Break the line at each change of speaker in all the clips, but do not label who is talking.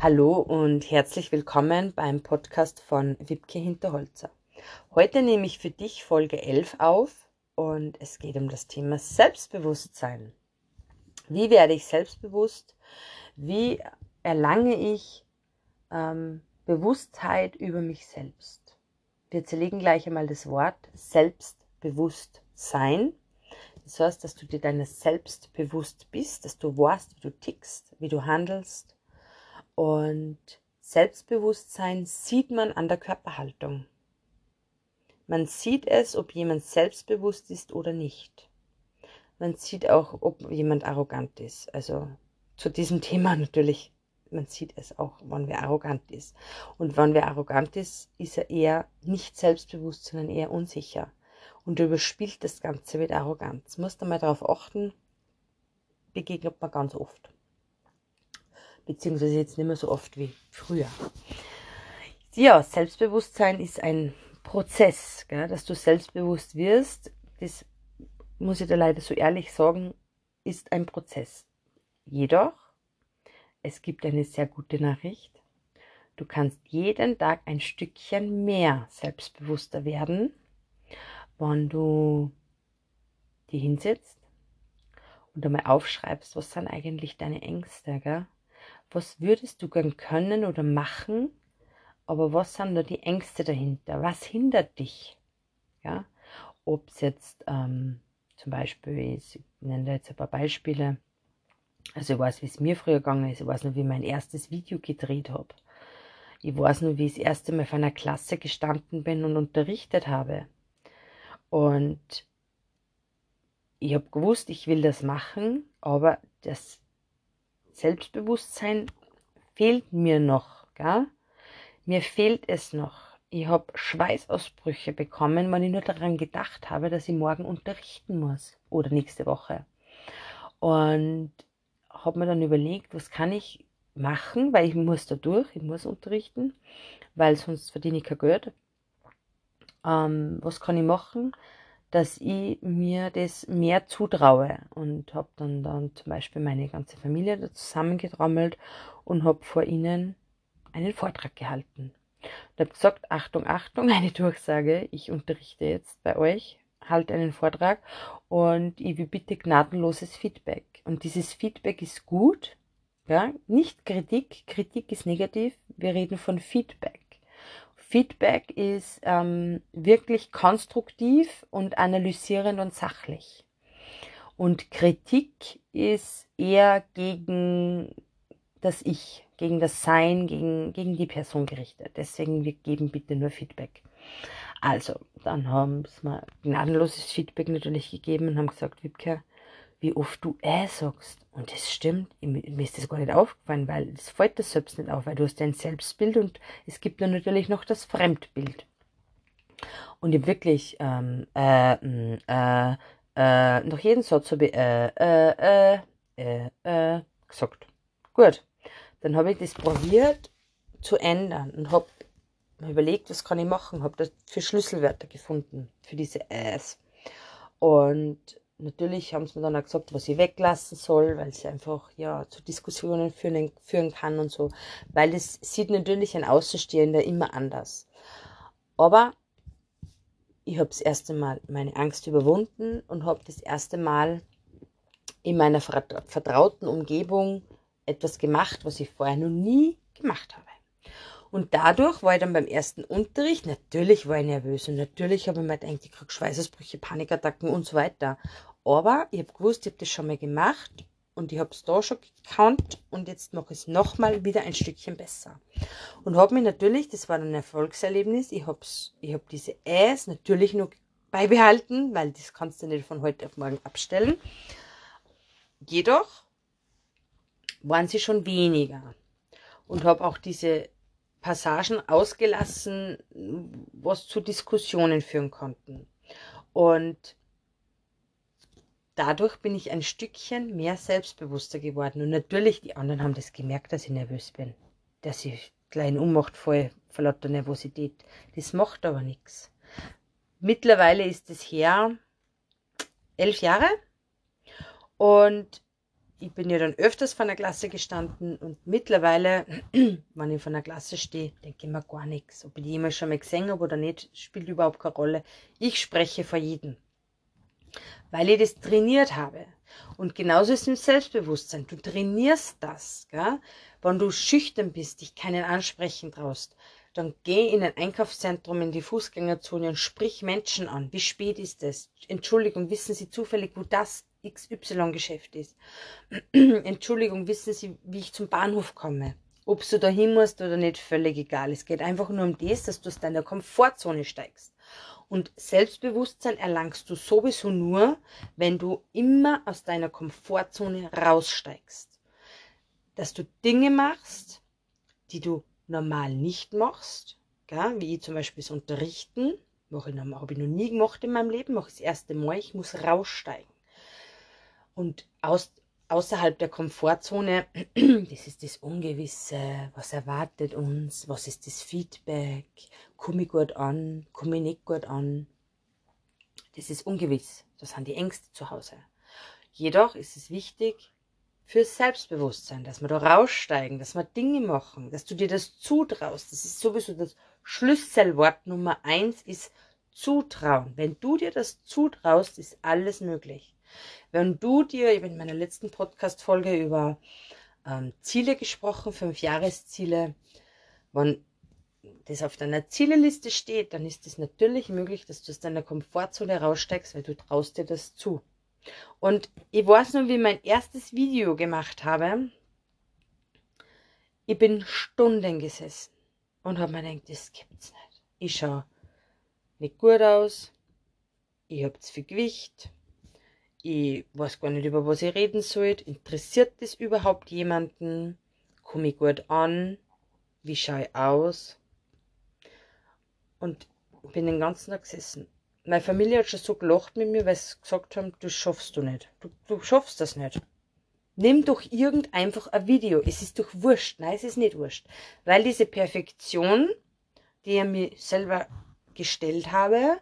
Hallo und herzlich willkommen beim Podcast von Wibke Hinterholzer. Heute nehme ich für dich Folge 11 auf und es geht um das Thema Selbstbewusstsein. Wie werde ich selbstbewusst? Wie erlange ich ähm, Bewusstheit über mich selbst? Wir zerlegen gleich einmal das Wort Selbstbewusstsein. Das heißt, dass du dir deiner selbst bewusst bist, dass du weißt, wie du tickst, wie du handelst, und Selbstbewusstsein sieht man an der Körperhaltung. Man sieht es, ob jemand selbstbewusst ist oder nicht. Man sieht auch, ob jemand arrogant ist. Also zu diesem Thema natürlich, man sieht es auch, wann wer arrogant ist. Und wann wer arrogant ist, ist er eher nicht selbstbewusst, sondern eher unsicher. Und überspielt das Ganze mit Arroganz. Musst du mal darauf achten, begegnet man ganz oft beziehungsweise jetzt nicht mehr so oft wie früher. Ja, Selbstbewusstsein ist ein Prozess, gell, dass du selbstbewusst wirst. Das muss ich dir leider so ehrlich sagen, ist ein Prozess. Jedoch, es gibt eine sehr gute Nachricht. Du kannst jeden Tag ein Stückchen mehr selbstbewusster werden, wenn du die hinsetzt und einmal aufschreibst, was sind eigentlich deine Ängste, gell? Was würdest du gern können oder machen, aber was sind da die Ängste dahinter? Was hindert dich? Ja, ob es jetzt ähm, zum Beispiel ist, ich nenne da jetzt ein paar Beispiele. Also ich weiß, wie es mir früher gegangen ist. Ich weiß noch, wie ich mein erstes Video gedreht habe. Ich weiß noch, wie ich das erste Mal vor einer Klasse gestanden bin und unterrichtet habe. Und ich habe gewusst, ich will das machen, aber das Selbstbewusstsein fehlt mir noch. Gell? Mir fehlt es noch. Ich habe Schweißausbrüche bekommen, wenn ich nur daran gedacht habe, dass ich morgen unterrichten muss oder nächste Woche. Und habe mir dann überlegt, was kann ich machen, weil ich muss da durch, ich muss unterrichten, weil sonst verdiene ich kein Geld. Ähm, was kann ich machen? Dass ich mir das mehr zutraue und habe dann, dann zum Beispiel meine ganze Familie da zusammengetrommelt und habe vor ihnen einen Vortrag gehalten. Und habe gesagt, Achtung, Achtung, eine Durchsage, ich unterrichte jetzt bei euch, halte einen Vortrag und ich will bitte gnadenloses Feedback. Und dieses Feedback ist gut, ja, nicht Kritik, Kritik ist negativ, wir reden von Feedback. Feedback ist ähm, wirklich konstruktiv und analysierend und sachlich. Und Kritik ist eher gegen das Ich, gegen das Sein, gegen, gegen die Person gerichtet. Deswegen, wir geben bitte nur Feedback. Also, dann haben sie mir gnadenloses Feedback natürlich gegeben und haben gesagt, Wibke, wie oft du äh sagst. Und das stimmt, mir ist das gar nicht aufgefallen, weil es fällt das selbst nicht auf, weil du hast dein Selbstbild und es gibt dann natürlich noch das Fremdbild. Und ich wirklich, ähm, äh, äh, äh, nach jedem Satz habe ich, äh, äh, äh, äh, äh, gesagt. Gut, dann habe ich das probiert zu ändern und habe überlegt, was kann ich machen, habe dafür Schlüsselwörter gefunden, für diese Äs. Und natürlich haben sie mir dann auch gesagt, was ich weglassen soll, weil sie einfach ja zu Diskussionen führen, führen kann und so. Weil das sieht natürlich ein Außenstehender immer anders. Aber ich habe das erste Mal meine Angst überwunden und habe das erste Mal in meiner vertrauten Umgebung etwas gemacht, was ich vorher noch nie gemacht habe. Und dadurch war ich dann beim ersten Unterricht, natürlich war ich nervös und natürlich habe ich mir gedacht, ich kriege Schweißausbrüche, Panikattacken und so weiter. Aber ich habe gewusst, ich habe das schon mal gemacht und ich habe es da schon gekannt und jetzt mache ich es nochmal wieder ein Stückchen besser. Und habe mich natürlich, das war ein Erfolgserlebnis, ich habe ich hab diese Äs natürlich noch beibehalten, weil das kannst du nicht von heute auf morgen abstellen. Jedoch waren sie schon weniger und habe auch diese Passagen ausgelassen, was zu Diskussionen führen konnten. Und dadurch bin ich ein Stückchen mehr selbstbewusster geworden. Und natürlich, die anderen haben das gemerkt, dass ich nervös bin. Dass ich klein ummacht voll vor lauter Nervosität. Das macht aber nichts. Mittlerweile ist es her elf Jahre und ich bin ja dann öfters vor einer Klasse gestanden und mittlerweile, wenn ich vor einer Klasse stehe, denke ich mir gar nichts. Ob ich die jemals schon mal gesehen habe oder nicht, spielt überhaupt keine Rolle. Ich spreche vor jedem. Weil ich das trainiert habe. Und genauso ist es im Selbstbewusstsein. Du trainierst das. Gell? Wenn du schüchtern bist, dich keinen ansprechen traust, dann geh in ein Einkaufszentrum in die Fußgängerzone und sprich Menschen an. Wie spät ist es? Entschuldigung, wissen Sie zufällig, wo das XY-Geschäft ist? Entschuldigung, wissen Sie, wie ich zum Bahnhof komme? Ob du da hin musst oder nicht, völlig egal. Es geht einfach nur um das, dass du aus deiner Komfortzone steigst. Und Selbstbewusstsein erlangst du sowieso nur, wenn du immer aus deiner Komfortzone raussteigst. Dass du Dinge machst, die du normal nicht machst, gell? wie zum Beispiel das Unterrichten, mache ich, habe ich noch nie gemacht in meinem Leben, mache ich das erste Mal, ich muss raussteigen. Und aus, außerhalb der Komfortzone, das ist das Ungewisse, was erwartet uns, was ist das Feedback, komme ich gut an, komme ich nicht gut an. Das ist ungewiss, das sind die Ängste zu Hause. Jedoch ist es wichtig, fürs Selbstbewusstsein, dass wir da raussteigen, dass wir Dinge machen, dass du dir das zutraust. Das ist sowieso das Schlüsselwort Nummer eins ist Zutrauen. Wenn du dir das zutraust, ist alles möglich. Wenn du dir, ich habe in meiner letzten Podcast-Folge über ähm, Ziele gesprochen, fünf Jahresziele, wenn das auf deiner Zieleliste steht, dann ist es natürlich möglich, dass du aus deiner Komfortzone raussteigst, weil du traust dir das zu. Und ich weiß noch, wie ich mein erstes Video gemacht habe. Ich bin Stunden gesessen und habe mir gedacht, das gibt's nicht. Ich schaue nicht gut aus. Ich habe zu viel Gewicht. Ich weiß gar nicht, über was ich reden soll. Interessiert das überhaupt jemanden? Komme ich gut an? Wie schaue ich aus? Und bin den ganzen Tag gesessen meine Familie hat schon so gelacht mit mir, weil sie gesagt haben, das schaffst du nicht. Du, du schaffst das nicht. Nimm doch irgend einfach ein Video. Es ist doch wurscht. Nein, es ist nicht wurscht. Weil diese Perfektion, die ich mir selber gestellt habe,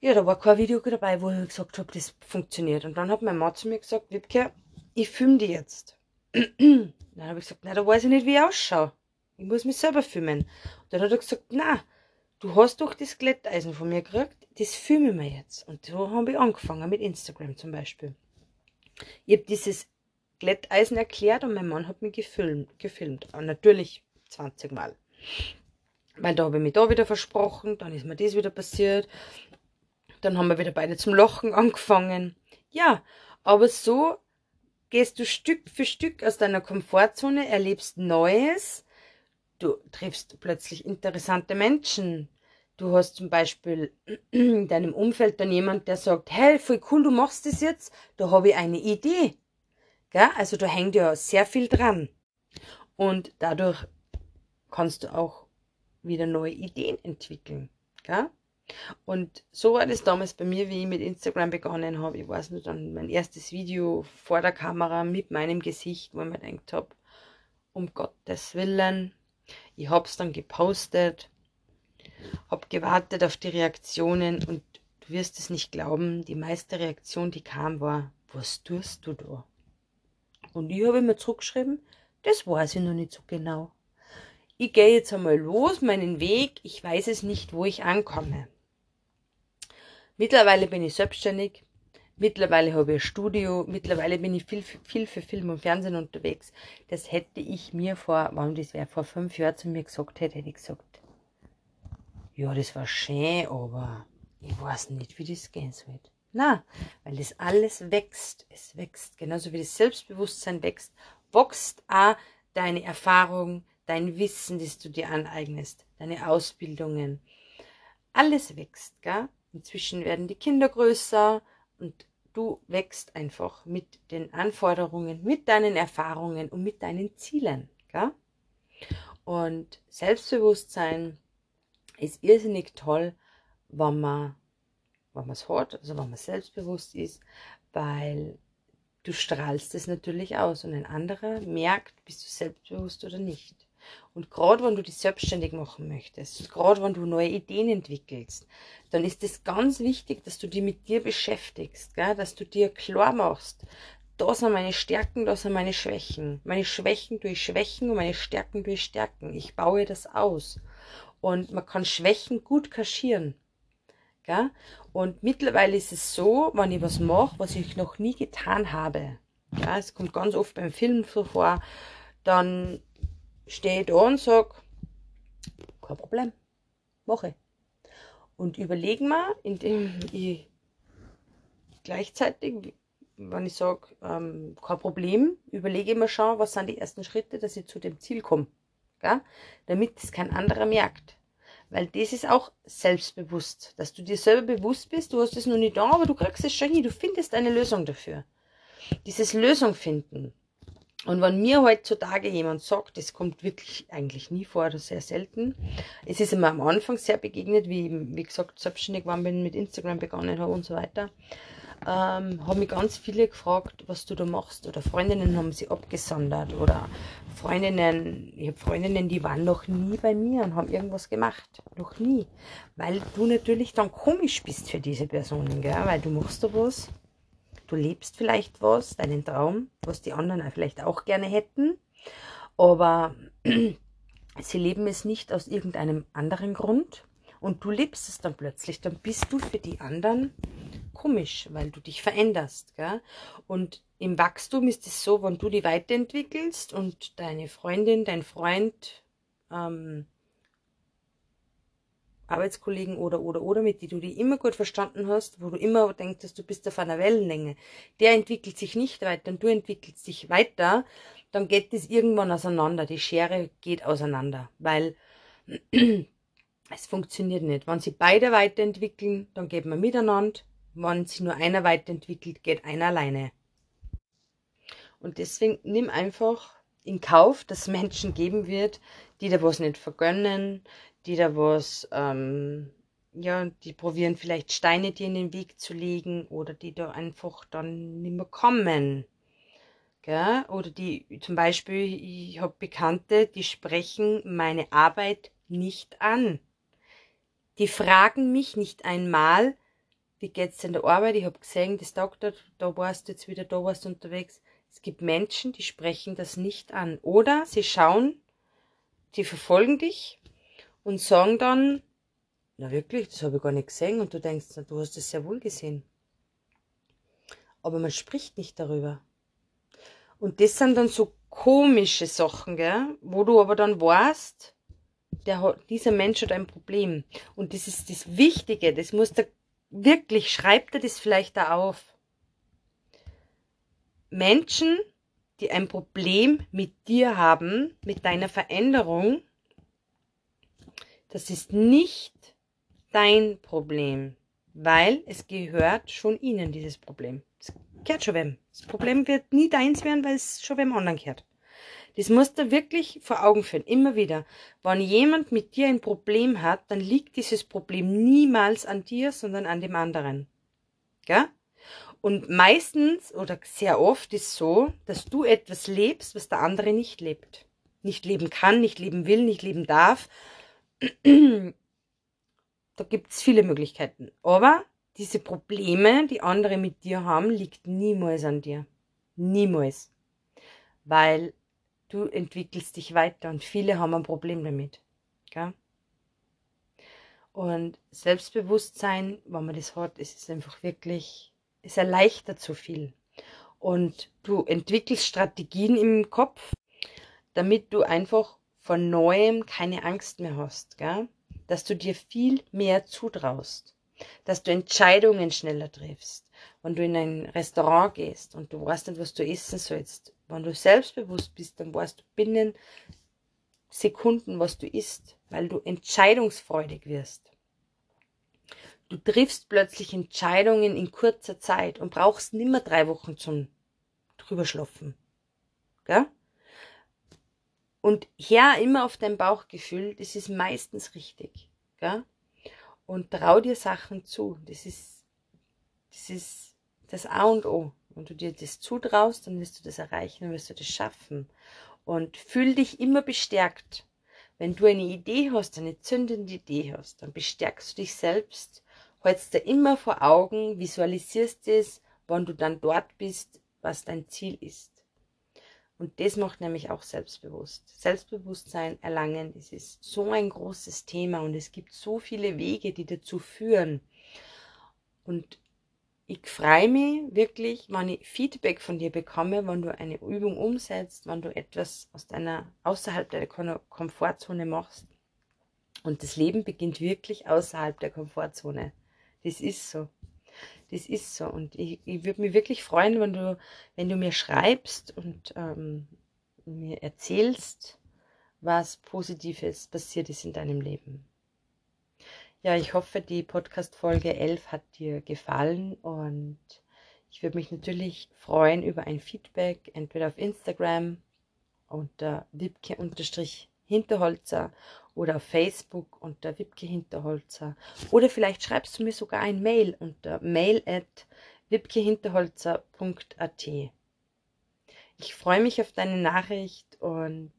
ja, da war kein Video dabei, wo ich gesagt habe, das funktioniert. Und dann hat mein Mann zu mir gesagt, Wiebke, ich filme die jetzt. dann habe ich gesagt, na, da weiß ich nicht, wie ich ausschaue. Ich muss mich selber filmen. Und dann hat er gesagt, na, du hast doch das Glätteisen von mir gekriegt, das filme wir jetzt. Und so habe ich angefangen mit Instagram zum Beispiel. Ich habe dieses Glätteisen erklärt und mein Mann hat mich gefilmt. gefilmt. Und natürlich 20 Mal. Weil da habe ich mich da wieder versprochen, dann ist mir das wieder passiert. Dann haben wir wieder beide zum Lachen angefangen. Ja, aber so gehst du Stück für Stück aus deiner Komfortzone, erlebst Neues, Du triffst plötzlich interessante Menschen. Du hast zum Beispiel in deinem Umfeld dann jemand, der sagt, hey, voll cool, du machst das jetzt, da habe ich eine Idee. Gell? Also da hängt ja sehr viel dran. Und dadurch kannst du auch wieder neue Ideen entwickeln. Gell? Und so war das damals bei mir, wie ich mit Instagram begonnen habe. Ich weiß nicht, dann mein erstes Video vor der Kamera mit meinem Gesicht, wo ich mir gedacht habe, um Gottes Willen, ich habe es dann gepostet, habe gewartet auf die Reaktionen und du wirst es nicht glauben, die meiste Reaktion, die kam, war, was tust du da? Und ich habe mir zurückgeschrieben, das weiß ich noch nicht so genau. Ich gehe jetzt einmal los, meinen Weg, ich weiß es nicht, wo ich ankomme. Mittlerweile bin ich selbstständig, Mittlerweile habe ich ein Studio, mittlerweile bin ich viel, viel für Film und Fernsehen unterwegs. Das hätte ich mir vor, warum das wäre, vor fünf Jahren zu mir gesagt hätte, hätte ich gesagt, ja, das war schön, aber ich weiß nicht, wie das gehen soll. Na, weil das alles wächst. Es wächst. Genauso wie das Selbstbewusstsein wächst, wächst auch deine Erfahrung, dein Wissen, das du dir aneignest, deine Ausbildungen. Alles wächst, gell? Inzwischen werden die Kinder größer und Du wächst einfach mit den Anforderungen, mit deinen Erfahrungen und mit deinen Zielen. Gell? Und Selbstbewusstsein ist irrsinnig toll, wenn man wenn man es hat, also wenn man selbstbewusst ist, weil du strahlst es natürlich aus und ein anderer merkt, bist du selbstbewusst oder nicht. Und gerade wenn du dich selbstständig machen möchtest, gerade wenn du neue Ideen entwickelst, dann ist es ganz wichtig, dass du dich mit dir beschäftigst, gell? dass du dir klar machst, da sind meine Stärken, da sind meine Schwächen. Meine Schwächen durch Schwächen und meine Stärken durch Stärken. Ich baue das aus. Und man kann Schwächen gut kaschieren. Gell? Und mittlerweile ist es so, wenn ich was mache, was ich noch nie getan habe. Es kommt ganz oft beim Film so vor, dann stehe da und sage, kein Problem, mache. Und überlegen wir, indem ich gleichzeitig, wenn ich sage, ähm, kein Problem, überlege ich mir schon, was sind die ersten Schritte, dass ich zu dem Ziel komme. Gell? Damit es kein anderer merkt. Weil das ist auch selbstbewusst, dass du dir selber bewusst bist, du hast es noch nicht da, aber du kriegst es schon hin, du findest eine Lösung dafür. Dieses Lösung finden. Und wenn mir heutzutage jemand sagt, das kommt wirklich eigentlich nie vor oder sehr selten. Es ist immer am Anfang sehr begegnet, wie ich, wie gesagt, selbstständig war, bin, mit Instagram begonnen habe und so weiter ähm, haben mich ganz viele gefragt, was du da machst. Oder Freundinnen haben sie abgesondert. Oder Freundinnen, ich habe Freundinnen, die waren noch nie bei mir und haben irgendwas gemacht. Noch nie. Weil du natürlich dann komisch bist für diese Personen, gell? weil du machst da was. Du lebst vielleicht was, deinen Traum, was die anderen vielleicht auch gerne hätten. Aber sie leben es nicht aus irgendeinem anderen Grund. Und du lebst es dann plötzlich. Dann bist du für die anderen komisch, weil du dich veränderst. Gell? Und im Wachstum ist es so, wenn du dich weiterentwickelst und deine Freundin, dein Freund, ähm, Arbeitskollegen oder, oder, oder, mit die du dich immer gut verstanden hast, wo du immer denkst, dass du bist auf einer Wellenlänge, der entwickelt sich nicht weiter und du entwickelst dich weiter, dann geht das irgendwann auseinander. Die Schere geht auseinander, weil es funktioniert nicht. Wenn sie beide weiterentwickeln, dann geht man miteinander wenn sich nur einer weiterentwickelt, geht einer alleine. Und deswegen nimm einfach in Kauf, dass es Menschen geben wird, die da was nicht vergönnen, die da was, ähm, ja, die probieren vielleicht Steine dir in den Weg zu legen oder die da einfach dann nicht mehr kommen. Gell? Oder die, zum Beispiel, ich habe Bekannte, die sprechen meine Arbeit nicht an. Die fragen mich nicht einmal, wie geht's in der Arbeit? Ich habe gesehen, das Doktor, da warst du jetzt wieder, da warst du unterwegs. Es gibt Menschen, die sprechen das nicht an. Oder sie schauen, die verfolgen dich und sagen dann, na wirklich, das habe ich gar nicht gesehen. Und du denkst, na, du hast es sehr wohl gesehen. Aber man spricht nicht darüber. Und das sind dann so komische Sachen, gell? wo du aber dann weißt, der, dieser Mensch hat ein Problem. Und das ist das Wichtige, das muss der wirklich, schreibt er das vielleicht da auf. Menschen, die ein Problem mit dir haben, mit deiner Veränderung, das ist nicht dein Problem, weil es gehört schon ihnen, dieses Problem. Es gehört schon wem. Das Problem wird nie deins werden, weil es schon wem anderen gehört. Das musst du wirklich vor Augen führen, immer wieder. Wenn jemand mit dir ein Problem hat, dann liegt dieses Problem niemals an dir, sondern an dem anderen. Ja? Und meistens oder sehr oft ist so, dass du etwas lebst, was der andere nicht lebt. Nicht leben kann, nicht leben will, nicht leben darf. da gibt es viele Möglichkeiten. Aber diese Probleme, die andere mit dir haben, liegt niemals an dir. Niemals. Weil du entwickelst dich weiter und viele haben ein Problem damit. Gell? Und Selbstbewusstsein, wenn man das hat, ist es einfach wirklich, es erleichtert so viel. Und du entwickelst Strategien im Kopf, damit du einfach von neuem keine Angst mehr hast, gell? dass du dir viel mehr zutraust, dass du Entscheidungen schneller triffst. Wenn du in ein Restaurant gehst und du weißt nicht, was du essen sollst, wenn du selbstbewusst bist, dann weißt du binnen Sekunden, was du isst, weil du entscheidungsfreudig wirst. Du triffst plötzlich Entscheidungen in kurzer Zeit und brauchst nimmer drei Wochen zum drüberschlafen. Gell? Und hör immer auf dein Bauchgefühl, das ist meistens richtig. Gell? Und trau dir Sachen zu. Das ist, das ist das A und O. Wenn du dir das zutraust, dann wirst du das erreichen, dann wirst du das schaffen. Und fühl dich immer bestärkt. Wenn du eine Idee hast, eine zündende Idee hast, dann bestärkst du dich selbst, hältst dir immer vor Augen, visualisierst es, wenn du dann dort bist, was dein Ziel ist. Und das macht nämlich auch selbstbewusst. Selbstbewusstsein erlangen, das ist so ein großes Thema und es gibt so viele Wege, die dazu führen. Und ich freue mich wirklich, wenn ich Feedback von dir bekomme, wenn du eine Übung umsetzt, wenn du etwas aus deiner, außerhalb deiner Komfortzone machst. Und das Leben beginnt wirklich außerhalb der Komfortzone. Das ist so. Das ist so. Und ich, ich würde mich wirklich freuen, wenn du, wenn du mir schreibst und ähm, mir erzählst, was Positives passiert ist in deinem Leben. Ja, ich hoffe, die Podcast-Folge 11 hat dir gefallen und ich würde mich natürlich freuen über ein Feedback, entweder auf Instagram unter wipke-hinterholzer oder auf Facebook unter wipke hinterholzer oder vielleicht schreibst du mir sogar ein Mail unter mail at wipkehinterholzer.at. Ich freue mich auf deine Nachricht und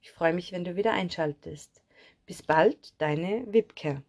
ich freue mich, wenn du wieder einschaltest. Bis bald, deine Wipke.